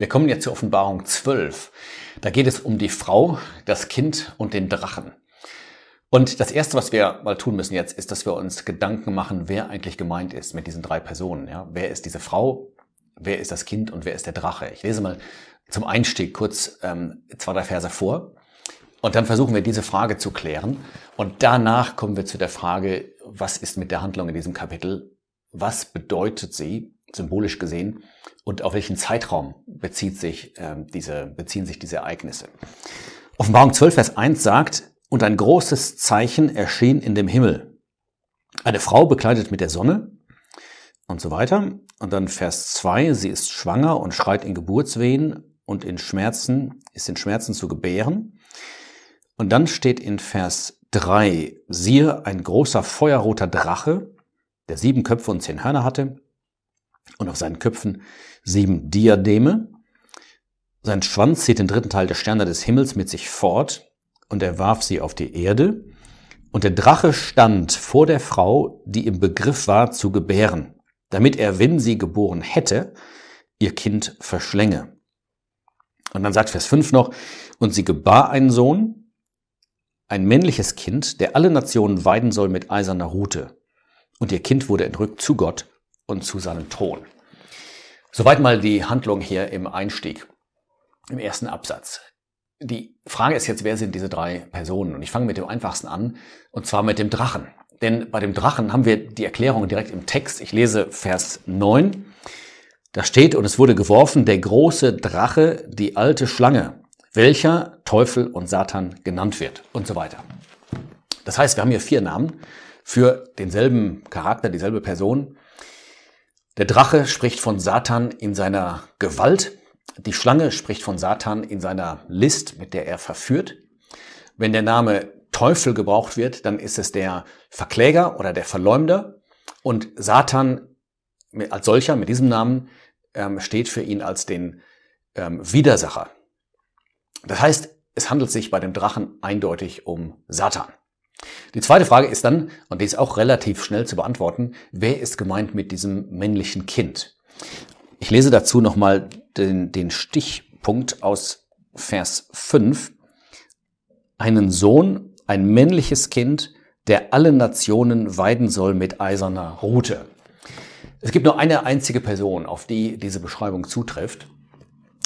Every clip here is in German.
Wir kommen jetzt zur Offenbarung 12. Da geht es um die Frau, das Kind und den Drachen. Und das Erste, was wir mal tun müssen jetzt, ist, dass wir uns Gedanken machen, wer eigentlich gemeint ist mit diesen drei Personen. Ja? Wer ist diese Frau, wer ist das Kind und wer ist der Drache? Ich lese mal zum Einstieg kurz ähm, zwei, drei Verse vor. Und dann versuchen wir diese Frage zu klären. Und danach kommen wir zu der Frage, was ist mit der Handlung in diesem Kapitel? Was bedeutet sie? Symbolisch gesehen, und auf welchen Zeitraum bezieht sich, äh, diese, beziehen sich diese Ereignisse. Offenbarung 12, Vers 1 sagt, und ein großes Zeichen erschien in dem Himmel. Eine Frau bekleidet mit der Sonne und so weiter. Und dann Vers 2, sie ist schwanger und schreit in Geburtswehen und in Schmerzen, ist in Schmerzen zu gebären. Und dann steht in Vers 3, siehe, ein großer feuerroter Drache, der sieben Köpfe und zehn Hörner hatte und auf seinen Köpfen sieben Diademe. Sein Schwanz zieht den dritten Teil der Sterne des Himmels mit sich fort und er warf sie auf die Erde. Und der Drache stand vor der Frau, die im Begriff war zu gebären, damit er, wenn sie geboren hätte, ihr Kind verschlänge. Und dann sagt Vers 5 noch, und sie gebar einen Sohn, ein männliches Kind, der alle Nationen weiden soll mit eiserner Rute. Und ihr Kind wurde entrückt zu Gott und zu seinem Thron. Soweit mal die Handlung hier im Einstieg, im ersten Absatz. Die Frage ist jetzt, wer sind diese drei Personen? Und ich fange mit dem einfachsten an, und zwar mit dem Drachen. Denn bei dem Drachen haben wir die Erklärung direkt im Text. Ich lese Vers 9. Da steht, und es wurde geworfen, der große Drache, die alte Schlange, welcher Teufel und Satan genannt wird und so weiter. Das heißt, wir haben hier vier Namen für denselben Charakter, dieselbe Person. Der Drache spricht von Satan in seiner Gewalt. Die Schlange spricht von Satan in seiner List, mit der er verführt. Wenn der Name Teufel gebraucht wird, dann ist es der Verkläger oder der Verleumder. Und Satan als solcher mit diesem Namen ähm, steht für ihn als den ähm, Widersacher. Das heißt, es handelt sich bei dem Drachen eindeutig um Satan. Die zweite Frage ist dann, und die ist auch relativ schnell zu beantworten, wer ist gemeint mit diesem männlichen Kind? Ich lese dazu nochmal den, den Stichpunkt aus Vers 5. Einen Sohn, ein männliches Kind, der alle Nationen weiden soll mit eiserner Rute. Es gibt nur eine einzige Person, auf die diese Beschreibung zutrifft,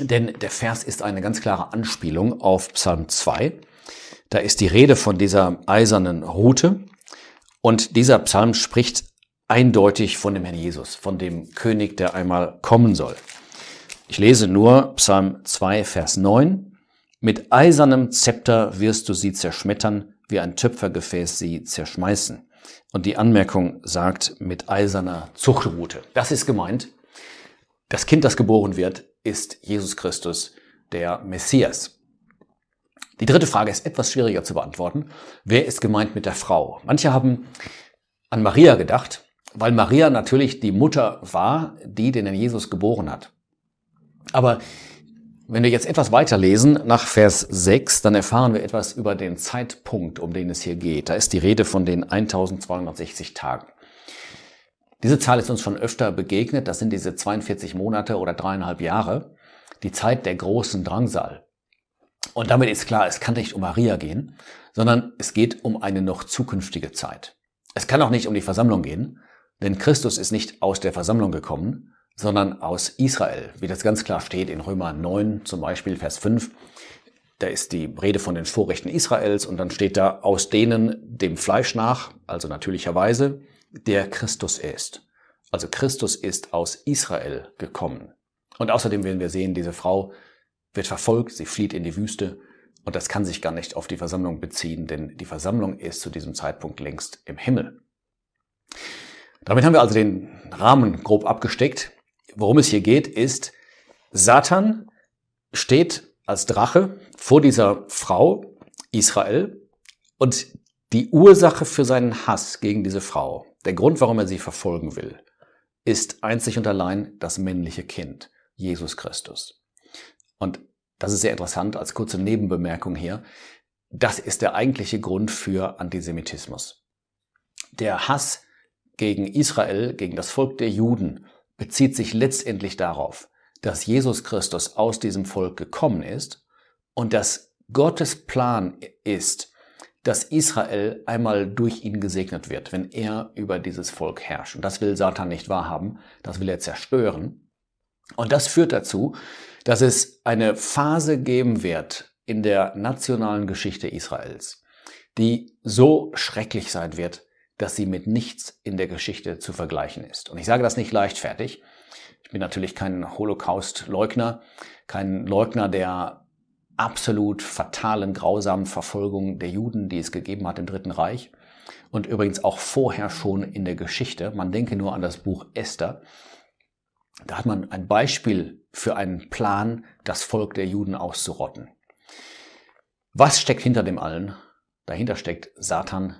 denn der Vers ist eine ganz klare Anspielung auf Psalm 2. Da ist die Rede von dieser eisernen Rute und dieser Psalm spricht eindeutig von dem Herrn Jesus, von dem König, der einmal kommen soll. Ich lese nur Psalm 2, Vers 9. Mit eisernem Zepter wirst du sie zerschmettern, wie ein Töpfergefäß sie zerschmeißen. Und die Anmerkung sagt mit eiserner Zuchtrute. Das ist gemeint. Das Kind, das geboren wird, ist Jesus Christus, der Messias. Die dritte Frage ist etwas schwieriger zu beantworten. Wer ist gemeint mit der Frau? Manche haben an Maria gedacht, weil Maria natürlich die Mutter war, die den Jesus geboren hat. Aber wenn wir jetzt etwas weiterlesen, nach Vers 6, dann erfahren wir etwas über den Zeitpunkt, um den es hier geht. Da ist die Rede von den 1260 Tagen. Diese Zahl ist uns schon öfter begegnet. Das sind diese 42 Monate oder dreieinhalb Jahre. Die Zeit der großen Drangsal. Und damit ist klar, es kann nicht um Maria gehen, sondern es geht um eine noch zukünftige Zeit. Es kann auch nicht um die Versammlung gehen, denn Christus ist nicht aus der Versammlung gekommen, sondern aus Israel, wie das ganz klar steht in Römer 9 zum Beispiel, Vers 5. Da ist die Rede von den Vorrechten Israels und dann steht da aus denen dem Fleisch nach, also natürlicherweise, der Christus ist. Also Christus ist aus Israel gekommen. Und außerdem werden wir sehen, diese Frau wird verfolgt, sie flieht in die Wüste und das kann sich gar nicht auf die Versammlung beziehen, denn die Versammlung ist zu diesem Zeitpunkt längst im Himmel. Damit haben wir also den Rahmen grob abgesteckt. Worum es hier geht, ist, Satan steht als Drache vor dieser Frau Israel und die Ursache für seinen Hass gegen diese Frau, der Grund, warum er sie verfolgen will, ist einzig und allein das männliche Kind, Jesus Christus. Und das ist sehr interessant als kurze Nebenbemerkung hier. Das ist der eigentliche Grund für Antisemitismus. Der Hass gegen Israel, gegen das Volk der Juden, bezieht sich letztendlich darauf, dass Jesus Christus aus diesem Volk gekommen ist und dass Gottes Plan ist, dass Israel einmal durch ihn gesegnet wird, wenn er über dieses Volk herrscht. Und das will Satan nicht wahrhaben, das will er zerstören. Und das führt dazu, dass es eine Phase geben wird in der nationalen Geschichte Israels, die so schrecklich sein wird, dass sie mit nichts in der Geschichte zu vergleichen ist. Und ich sage das nicht leichtfertig. Ich bin natürlich kein Holocaust-Leugner, kein Leugner der absolut fatalen, grausamen Verfolgung der Juden, die es gegeben hat im Dritten Reich. Und übrigens auch vorher schon in der Geschichte. Man denke nur an das Buch Esther. Da hat man ein Beispiel für einen Plan, das Volk der Juden auszurotten. Was steckt hinter dem allen? Dahinter steckt Satan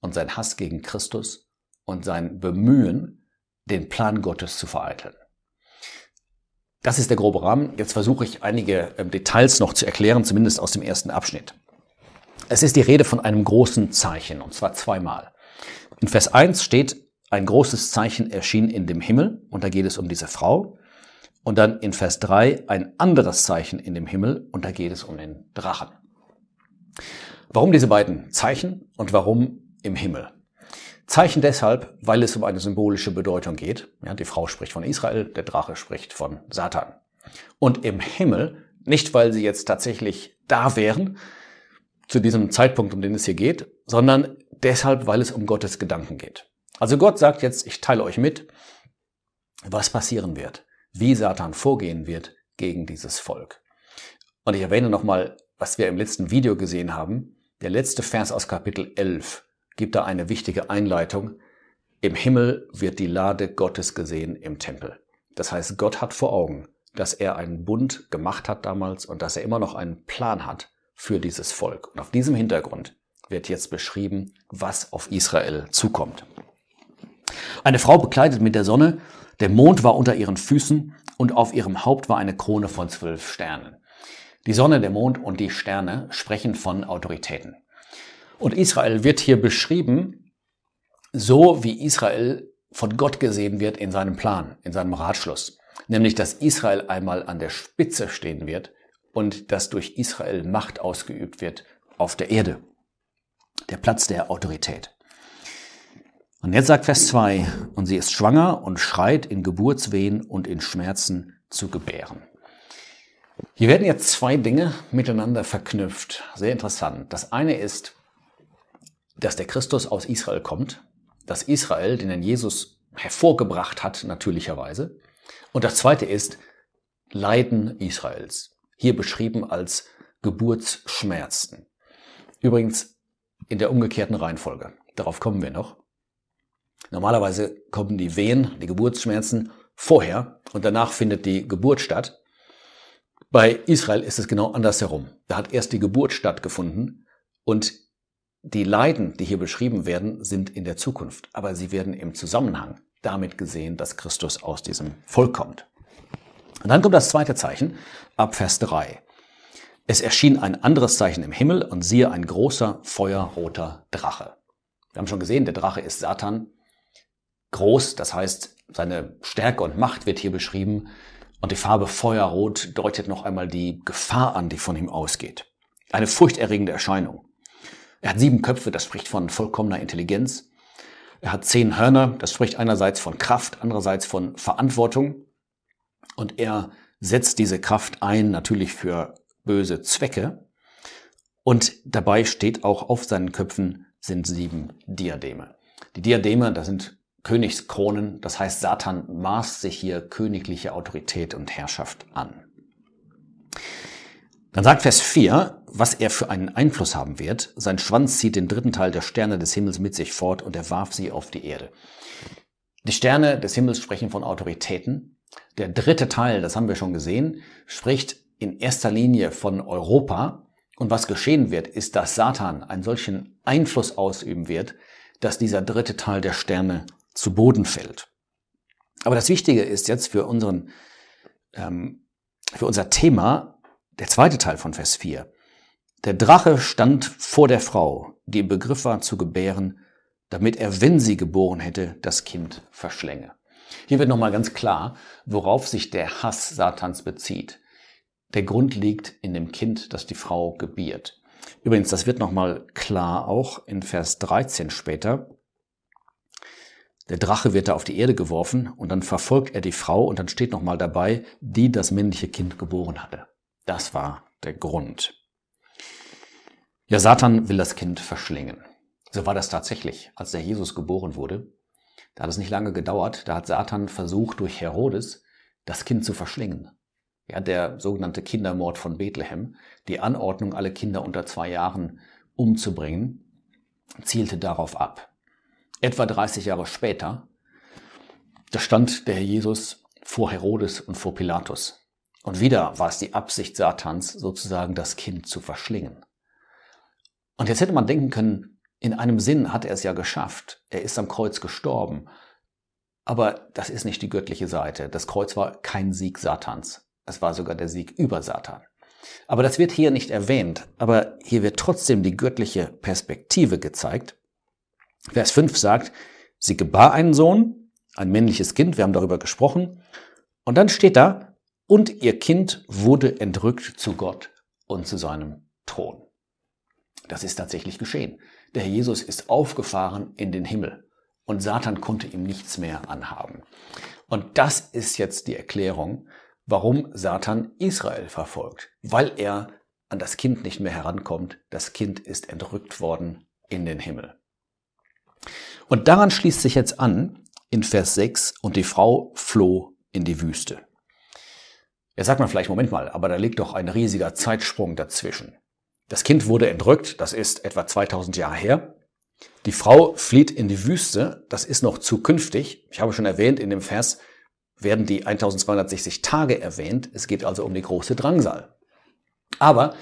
und sein Hass gegen Christus und sein Bemühen, den Plan Gottes zu vereiteln. Das ist der grobe Rahmen. Jetzt versuche ich einige ähm, Details noch zu erklären, zumindest aus dem ersten Abschnitt. Es ist die Rede von einem großen Zeichen, und zwar zweimal. In Vers 1 steht, ein großes Zeichen erschien in dem Himmel, und da geht es um diese Frau. Und dann in Vers 3 ein anderes Zeichen in dem Himmel, und da geht es um den Drachen. Warum diese beiden Zeichen und warum im Himmel. Zeichen deshalb, weil es um eine symbolische Bedeutung geht. Ja, die Frau spricht von Israel, der Drache spricht von Satan. Und im Himmel, nicht weil sie jetzt tatsächlich da wären, zu diesem Zeitpunkt, um den es hier geht, sondern deshalb, weil es um Gottes Gedanken geht. Also Gott sagt jetzt, ich teile euch mit, was passieren wird, wie Satan vorgehen wird gegen dieses Volk. Und ich erwähne nochmal, was wir im letzten Video gesehen haben. Der letzte Vers aus Kapitel 11 gibt da eine wichtige Einleitung. Im Himmel wird die Lade Gottes gesehen im Tempel. Das heißt, Gott hat vor Augen, dass er einen Bund gemacht hat damals und dass er immer noch einen Plan hat für dieses Volk. Und auf diesem Hintergrund wird jetzt beschrieben, was auf Israel zukommt. Eine Frau bekleidet mit der Sonne, der Mond war unter ihren Füßen und auf ihrem Haupt war eine Krone von zwölf Sternen. Die Sonne, der Mond und die Sterne sprechen von Autoritäten. Und Israel wird hier beschrieben, so wie Israel von Gott gesehen wird in seinem Plan, in seinem Ratschluss. Nämlich, dass Israel einmal an der Spitze stehen wird und dass durch Israel Macht ausgeübt wird auf der Erde. Der Platz der Autorität. Und jetzt sagt Vers 2, und sie ist schwanger und schreit in Geburtswehen und in Schmerzen zu gebären. Hier werden jetzt zwei Dinge miteinander verknüpft. Sehr interessant. Das eine ist, dass der Christus aus Israel kommt, dass Israel, den Jesus hervorgebracht hat, natürlicherweise. Und das zweite ist Leiden Israels, hier beschrieben als Geburtsschmerzen. Übrigens in der umgekehrten Reihenfolge. Darauf kommen wir noch. Normalerweise kommen die Wehen, die Geburtsschmerzen vorher und danach findet die Geburt statt. Bei Israel ist es genau andersherum. Da hat erst die Geburt stattgefunden und die Leiden, die hier beschrieben werden, sind in der Zukunft, aber sie werden im Zusammenhang damit gesehen, dass Christus aus diesem Volk kommt. Und dann kommt das zweite Zeichen ab Vers 3. Es erschien ein anderes Zeichen im Himmel und siehe ein großer feuerroter Drache. Wir haben schon gesehen, der Drache ist Satan. Groß, das heißt, seine Stärke und Macht wird hier beschrieben. Und die Farbe Feuerrot deutet noch einmal die Gefahr an, die von ihm ausgeht. Eine furchterregende Erscheinung. Er hat sieben Köpfe, das spricht von vollkommener Intelligenz. Er hat zehn Hörner, das spricht einerseits von Kraft, andererseits von Verantwortung. Und er setzt diese Kraft ein natürlich für böse Zwecke. Und dabei steht auch auf seinen Köpfen sind sieben Diademe. Die Diademe, das sind Königskronen, das heißt, Satan maßt sich hier königliche Autorität und Herrschaft an. Dann sagt Vers 4, was er für einen Einfluss haben wird. Sein Schwanz zieht den dritten Teil der Sterne des Himmels mit sich fort und er warf sie auf die Erde. Die Sterne des Himmels sprechen von Autoritäten. Der dritte Teil, das haben wir schon gesehen, spricht in erster Linie von Europa. Und was geschehen wird, ist, dass Satan einen solchen Einfluss ausüben wird, dass dieser dritte Teil der Sterne zu Boden fällt. Aber das Wichtige ist jetzt für unseren, ähm, für unser Thema, der zweite Teil von Vers 4. Der Drache stand vor der Frau, die im Begriff war zu gebären, damit er, wenn sie geboren hätte, das Kind verschlänge. Hier wird nochmal ganz klar, worauf sich der Hass Satans bezieht. Der Grund liegt in dem Kind, das die Frau gebiert. Übrigens, das wird nochmal klar auch in Vers 13 später. Der Drache wird da auf die Erde geworfen und dann verfolgt er die Frau und dann steht nochmal dabei, die das männliche Kind geboren hatte. Das war der Grund. Ja, Satan will das Kind verschlingen. So war das tatsächlich, als der Jesus geboren wurde. Da hat es nicht lange gedauert, da hat Satan versucht, durch Herodes das Kind zu verschlingen. Ja, der sogenannte Kindermord von Bethlehem, die Anordnung, alle Kinder unter zwei Jahren umzubringen, zielte darauf ab. Etwa 30 Jahre später, da stand der Herr Jesus vor Herodes und vor Pilatus. Und wieder war es die Absicht Satans, sozusagen das Kind zu verschlingen. Und jetzt hätte man denken können, in einem Sinn hat er es ja geschafft. Er ist am Kreuz gestorben. Aber das ist nicht die göttliche Seite. Das Kreuz war kein Sieg Satans. Es war sogar der Sieg über Satan. Aber das wird hier nicht erwähnt. Aber hier wird trotzdem die göttliche Perspektive gezeigt. Vers 5 sagt, sie gebar einen Sohn, ein männliches Kind, wir haben darüber gesprochen. Und dann steht da, und ihr Kind wurde entrückt zu Gott und zu seinem Thron. Das ist tatsächlich geschehen. Der Herr Jesus ist aufgefahren in den Himmel und Satan konnte ihm nichts mehr anhaben. Und das ist jetzt die Erklärung, warum Satan Israel verfolgt, weil er an das Kind nicht mehr herankommt. Das Kind ist entrückt worden in den Himmel. Und daran schließt sich jetzt an in Vers 6, und die Frau floh in die Wüste. Jetzt sagt man vielleicht, Moment mal, aber da liegt doch ein riesiger Zeitsprung dazwischen. Das Kind wurde entrückt, das ist etwa 2000 Jahre her. Die Frau flieht in die Wüste, das ist noch zukünftig. Ich habe schon erwähnt, in dem Vers werden die 1260 Tage erwähnt. Es geht also um die große Drangsal. Aber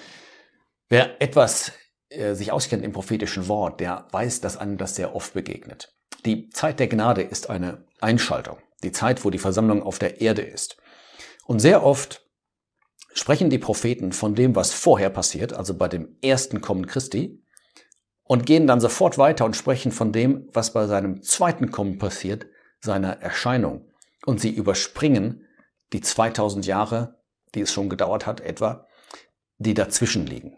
wer etwas äh, sich auskennt im prophetischen Wort, der weiß, dass einem das sehr oft begegnet. Die Zeit der Gnade ist eine Einschaltung, die Zeit, wo die Versammlung auf der Erde ist. Und sehr oft sprechen die Propheten von dem, was vorher passiert, also bei dem ersten Kommen Christi, und gehen dann sofort weiter und sprechen von dem, was bei seinem zweiten Kommen passiert, seiner Erscheinung. Und sie überspringen die 2000 Jahre, die es schon gedauert hat, etwa, die dazwischen liegen.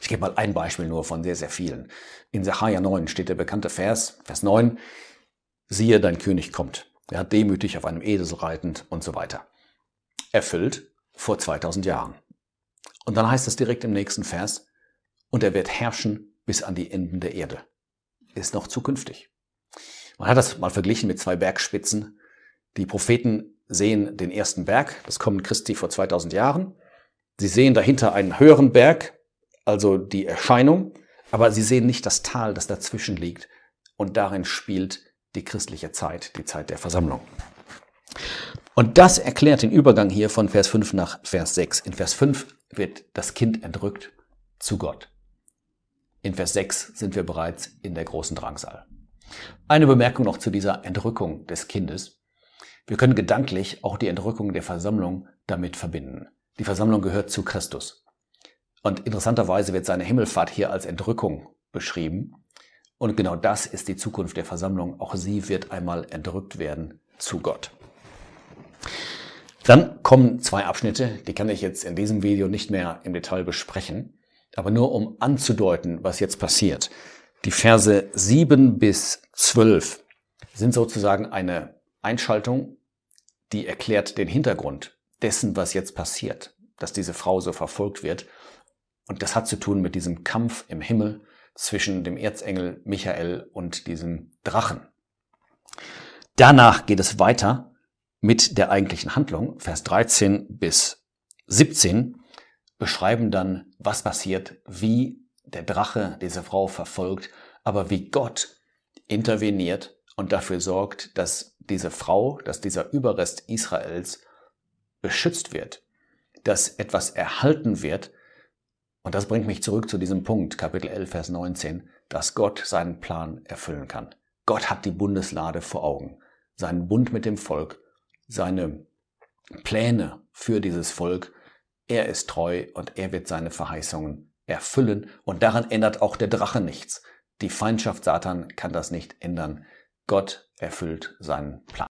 Ich gebe mal ein Beispiel nur von sehr, sehr vielen. In Sacharja 9 steht der bekannte Vers, Vers 9, siehe, dein König kommt. Er hat demütig auf einem Esel reitend und so weiter. Erfüllt vor 2000 Jahren. Und dann heißt es direkt im nächsten Vers, und er wird herrschen bis an die Enden der Erde. Ist noch zukünftig. Man hat das mal verglichen mit zwei Bergspitzen. Die Propheten sehen den ersten Berg, das Kommen Christi vor 2000 Jahren. Sie sehen dahinter einen höheren Berg, also die Erscheinung, aber sie sehen nicht das Tal, das dazwischen liegt. Und darin spielt die christliche Zeit, die Zeit der Versammlung. Und das erklärt den Übergang hier von Vers 5 nach Vers 6. In Vers 5 wird das Kind entrückt zu Gott. In Vers 6 sind wir bereits in der großen Drangsal. Eine Bemerkung noch zu dieser Entrückung des Kindes. Wir können gedanklich auch die Entrückung der Versammlung damit verbinden. Die Versammlung gehört zu Christus. Und interessanterweise wird seine Himmelfahrt hier als Entrückung beschrieben. Und genau das ist die Zukunft der Versammlung. Auch sie wird einmal entrückt werden zu Gott. Dann kommen zwei Abschnitte, die kann ich jetzt in diesem Video nicht mehr im Detail besprechen, aber nur um anzudeuten, was jetzt passiert. Die Verse 7 bis 12 sind sozusagen eine Einschaltung, die erklärt den Hintergrund dessen, was jetzt passiert, dass diese Frau so verfolgt wird und das hat zu tun mit diesem Kampf im Himmel zwischen dem Erzengel Michael und diesem Drachen. Danach geht es weiter mit der eigentlichen Handlung. Vers 13 bis 17 beschreiben dann, was passiert, wie der Drache diese Frau verfolgt, aber wie Gott interveniert und dafür sorgt, dass diese Frau, dass dieser Überrest Israels beschützt wird, dass etwas erhalten wird, und das bringt mich zurück zu diesem Punkt, Kapitel 11, Vers 19, dass Gott seinen Plan erfüllen kann. Gott hat die Bundeslade vor Augen, seinen Bund mit dem Volk, seine Pläne für dieses Volk. Er ist treu und er wird seine Verheißungen erfüllen und daran ändert auch der Drache nichts. Die Feindschaft Satan kann das nicht ändern. Gott erfüllt seinen Plan.